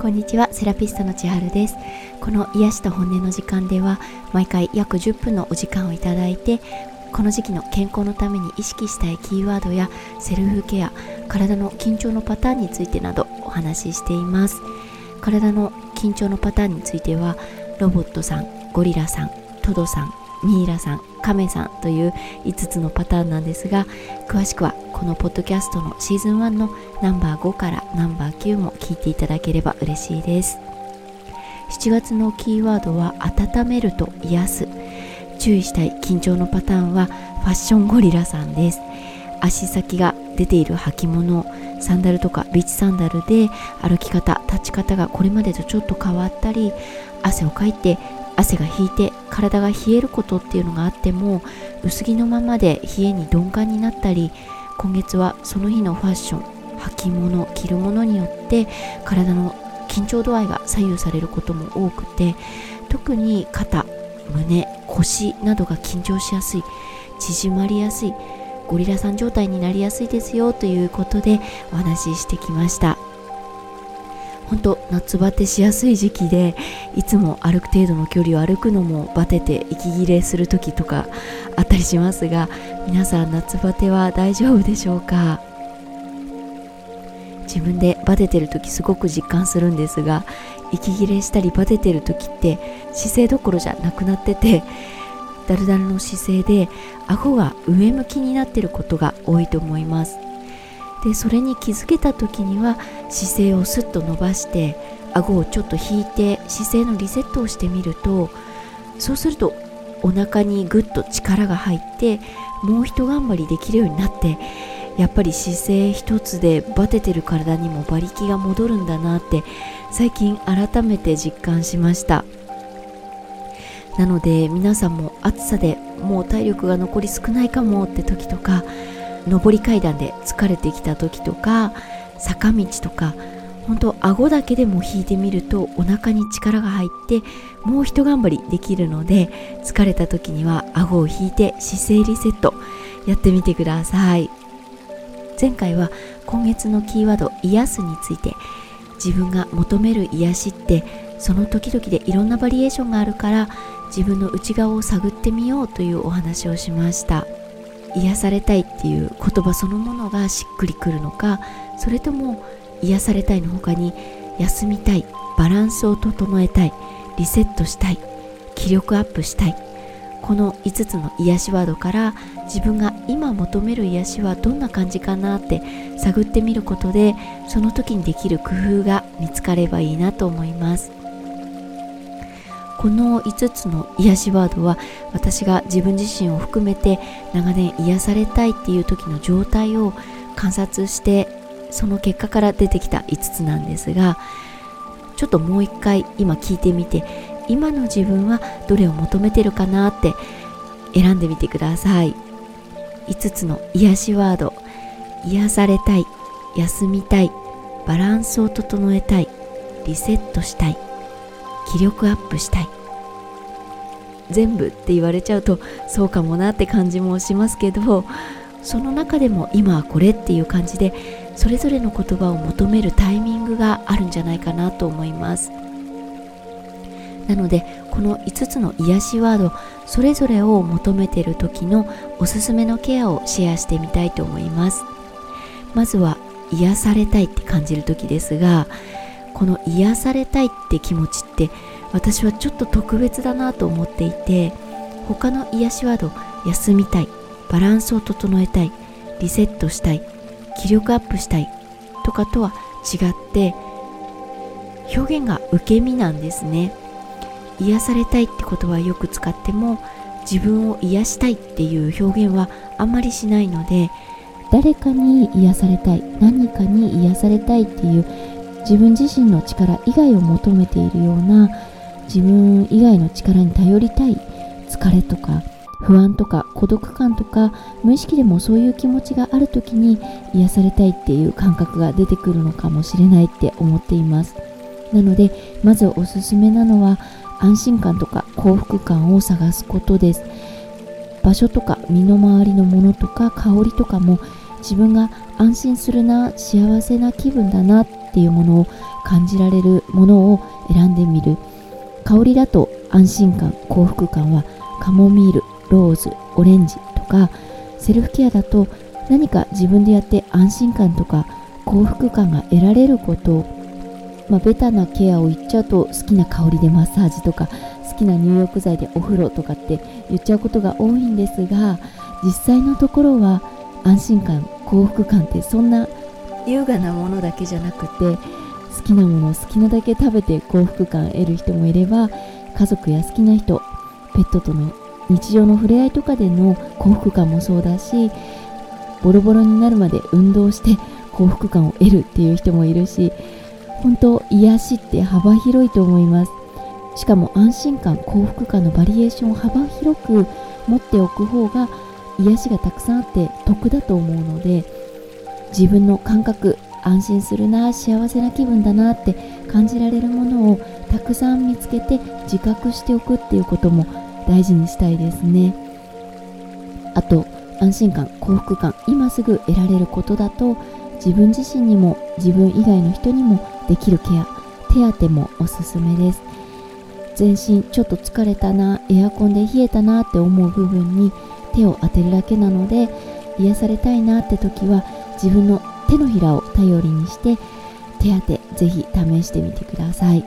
こんにちはセラピストの千春です。この癒しと本音の時間では毎回約10分のお時間をいただいてこの時期の健康のために意識したいキーワードやセルフケア体の緊張のパターンについてなどお話ししています。体の緊張のパターンについてはロボットさんゴリラさんトドさんミイラさんカメさんという5つのパターンなんですが詳しくはこのポッドキャストのシーズン1のナンバー5からナンバー9も聞いていただければ嬉しいです。7月のキーワードは温めると癒す注意したい緊張のパターンはファッションゴリラさんです。足先が出ている履物サンダルとかビーチサンダルで歩き方立ち方がこれまでとちょっと変わったり汗をかいて汗が引いて体が冷えることっていうのがあっても薄着のままで冷えに鈍感になったり今月はその日のファッション履物着るものによって体の緊張度合いが左右されることも多くて特に肩胸腰などが緊張しやすい縮まりやすいゴリラさん状態になりやすいですよということでお話ししてきました。本当夏バテしやすい時期でいつも歩く程度の距離を歩くのもバテて息切れする時とかあったりしますが皆さん夏バテは大丈夫でしょうか？自分でバテてる時すごく実感するんですが息切れしたりバテてる時って姿勢どころじゃなくなっててだるだるの姿勢で顎が上向きになってることが多いと思います。でそれに気づけた時には姿勢をスッと伸ばして顎をちょっと引いて姿勢のリセットをしてみるとそうするとお腹にぐっと力が入ってもう一頑張りできるようになってやっぱり姿勢一つでバテてる体にも馬力が戻るんだなって最近改めて実感しました。なので皆さんも暑さでもう体力が残り少ないかもって時とか上り階段で疲れてきた時とか坂道とか本当顎だけでも引いてみるとお腹に力が入ってもう一頑張りできるので疲れた時には顎を引いて姿勢リセットやってみてください。前回は今月のキーワード癒すについて自分が求める癒しってその時々でいろんなバリエーションがあるから自分の内側を探ってみようというお話をしました。癒されたいっていう言葉そのものがしっくりくるのかそれとも癒されたいの他に休みたいバランスを整えたいリセットしたい気力アップしたいこの5つの癒しワードから自分が今求める癒しはどんな感じかなって探ってみることでその時にできる工夫が見つかればいいなと思います。この5つの癒しワードは私が自分自身を含めて長年癒されたいっていう時の状態を観察してその結果から出てきた5つなんですがちょっともう一回今聞いてみて今の自分はどれを求めてるかなって選んでみてください。5つの癒しワード。癒されたい休みたいバランスを整えたいリセットしたい。気力アップしたい。全部って言われちゃうとそうかもなって感じもしますけどその中でも今はこれっていう感じでそれぞれの言葉を求めるタイミングがあるんじゃないかなと思います。なのでこの5つの癒しワードそれぞれを求めている時のおすすめのケアをシェアしてみたいと思います。まずは癒されたいって感じる時ですがこの癒されたいって気持ちって私はちょっと特別だなと思っていて他の癒しワード休みたいバランスを整えたいリセットしたい気力アップしたいとかとは違って表現が受け身なんですね。癒されたいって言葉よく使っても自分を癒したいっていう表現はあんまりしないので誰かに癒されたい何かに癒されたいっていう自分自身の力以外を求めているような自分以外の力に頼りたい疲れとか不安とか孤独感とか無意識でもそういう気持ちがある時に癒されたいっていう感覚が出てくるのかもしれないって思っています。なのでまずおすすめなのは安心感とか幸福感を探すことです。場所とか身の回りのものとか香りとかも自分が安心するな幸せな気分だなっていうものを感じられるものを選んでみる。香りだと安心感幸福感はカモミールローズオレンジとかセルフケアだと何か自分でやって安心感とか幸福感が得られること。まあ、ベタなケアを言っちゃうと好きな香りでマッサージとか好きな入浴剤でお風呂とかって言っちゃうことが多いんですが実際のところは安心感幸福感ってそんな優雅なものだけじゃなくて好きなものを好きなだけ食べて幸福感を得る人もいれば家族や好きな人ペットとの日常の触れ合いとかでの幸福感もそうだしボロボロになるまで運動して幸福感を得るっていう人もいるし本当癒しって幅広いと思います。しかも安心感幸福感のバリエーションを幅広く持っておく方が癒しがたくさんあって得だと思うので自分の感覚安心するな幸せな気分だなって感じられるものをたくさん見つけて自覚しておくっていうことも大事にしたいですね。あと安心感幸福感今すぐ得られることだと自分自身にも自分以外の人にもできるケア手当もおすすめです。全身ちょっと疲れたなエアコンで冷えたなって思う部分に手を当てるだけなので癒されたいなって時は自分の手のひらを頼りにして手当てぜひ試してみてください。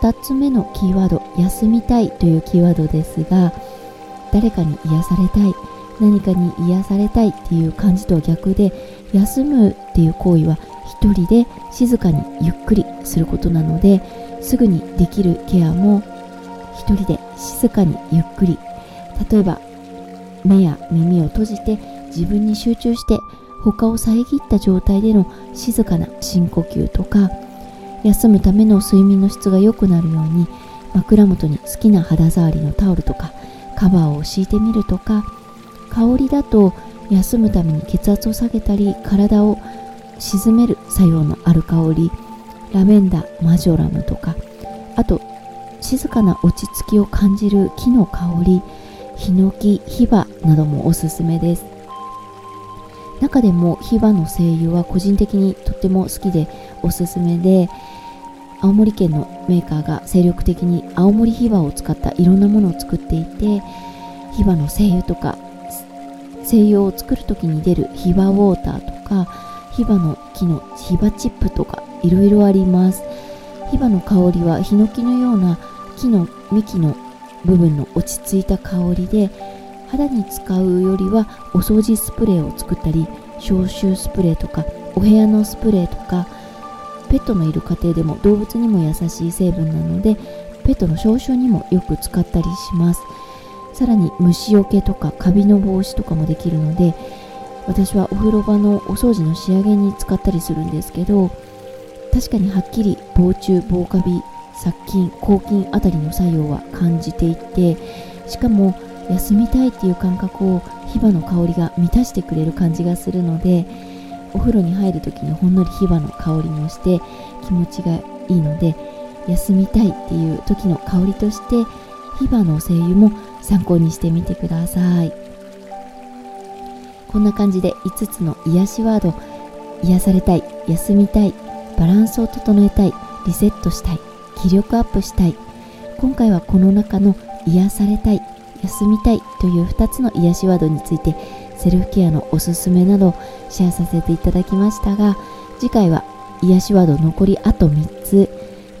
2つ目のキーワード休みたいというキーワードですが誰かに癒されたい何かに癒されたいっていう感じとは逆で休むっていう行為は一人で静かにゆっくりすることなのですぐにできるケアも一人で静かにゆっくり。例えば目や耳を閉じて自分に集中して他を遮った状態での静かな深呼吸とか休むための睡眠の質が良くなるように枕元に好きな肌触りのタオルとかカバーを敷いてみるとか香りだと休むために血圧を下げたり体を沈める作用のある香りラベンダーマジョラムとかあと静かな落ち着きを感じる木の香りヒノキヒバなどもおすすめです。中でもヒバの精油は個人的にとっても好きでおすすめで青森県のメーカーが精力的に青森ヒバを使ったいろんなものを作っていてヒバの精油とか精油を作る時に出るヒバウォーターとかヒバの木のヒバチップとかいろいろあります。ヒバの香りはヒノキのような木の幹の部分の落ち着いた香りで肌に使うよりはお掃除スプレーを作ったり消臭スプレーとかお部屋のスプレーとかペットのいる家庭でも動物にも優しい成分なのでペットの消臭にもよく使ったりします。さらに虫除けとかカビの防止とかもできるので私はお風呂場のお掃除の仕上げに使ったりするんですけど確かにはっきり防虫防カビ殺菌抗菌あたりの作用は感じていてしかも休みたいっていう感覚をヒバの香りが満たしてくれる感じがするのでお風呂に入る時にほんのりヒバの香りもして気持ちがいいので休みたいっていう時の香りとしてヒバの精油も参考にしてみてください。こんな感じで5つの癒しワード癒されたい休みたいバランスを整えたいリセットしたい気力アップしたい。今回はこの中の癒されたい休みたいという2つの癒しワードについてセルフケアのおすすめなどシェアさせていただきましたが次回は癒しワード残りあと3つ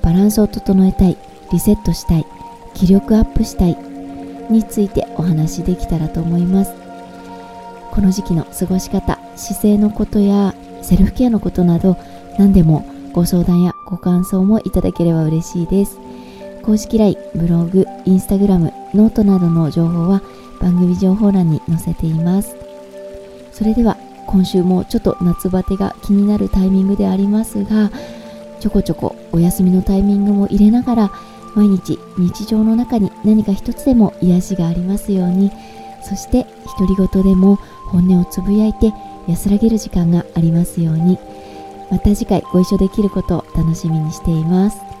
バランスを整えたいリセットしたい気力アップしたいについてお話しできたらと思います。この時期の過ごし方姿勢のことやセルフケアのことなど何でもご相談やご感想もいただければ嬉しいです。公式 LINE、ブログ、インスタグラム、ノートなどの情報は番組情報欄に載せています。それでは今週もちょっと夏バテが気になるタイミングでありますがちょこちょこお休みのタイミングも入れながら毎日日常の中に何か一つでも癒しがありますようにそして独り言でも本音をつぶやいて安らげる時間がありますように。また次回ご一緒できることを楽しみにしています。